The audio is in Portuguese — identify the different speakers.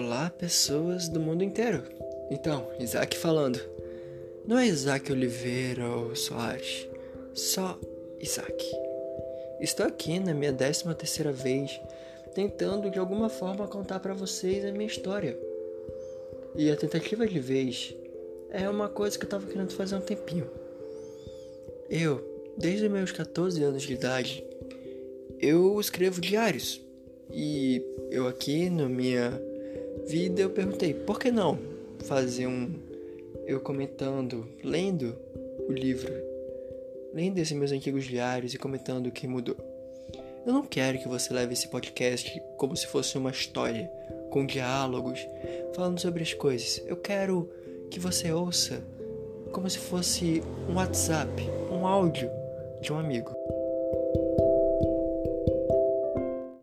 Speaker 1: Olá, pessoas do mundo inteiro. Então, Isaac falando. Não é Isaac Oliveira ou Soares, só Isaac. Estou aqui na minha décima terceira vez, tentando de alguma forma contar para vocês a minha história. E a tentativa de vez é uma coisa que eu tava querendo fazer há um tempinho. Eu, desde meus 14 anos de idade, eu escrevo diários. E eu aqui na minha vida eu perguntei, por que não fazer um eu comentando, lendo o livro, lendo esses meus antigos diários e comentando o que mudou. Eu não quero que você leve esse podcast como se fosse uma história, com diálogos, falando sobre as coisas. Eu quero que você ouça como se fosse um WhatsApp, um áudio de um amigo.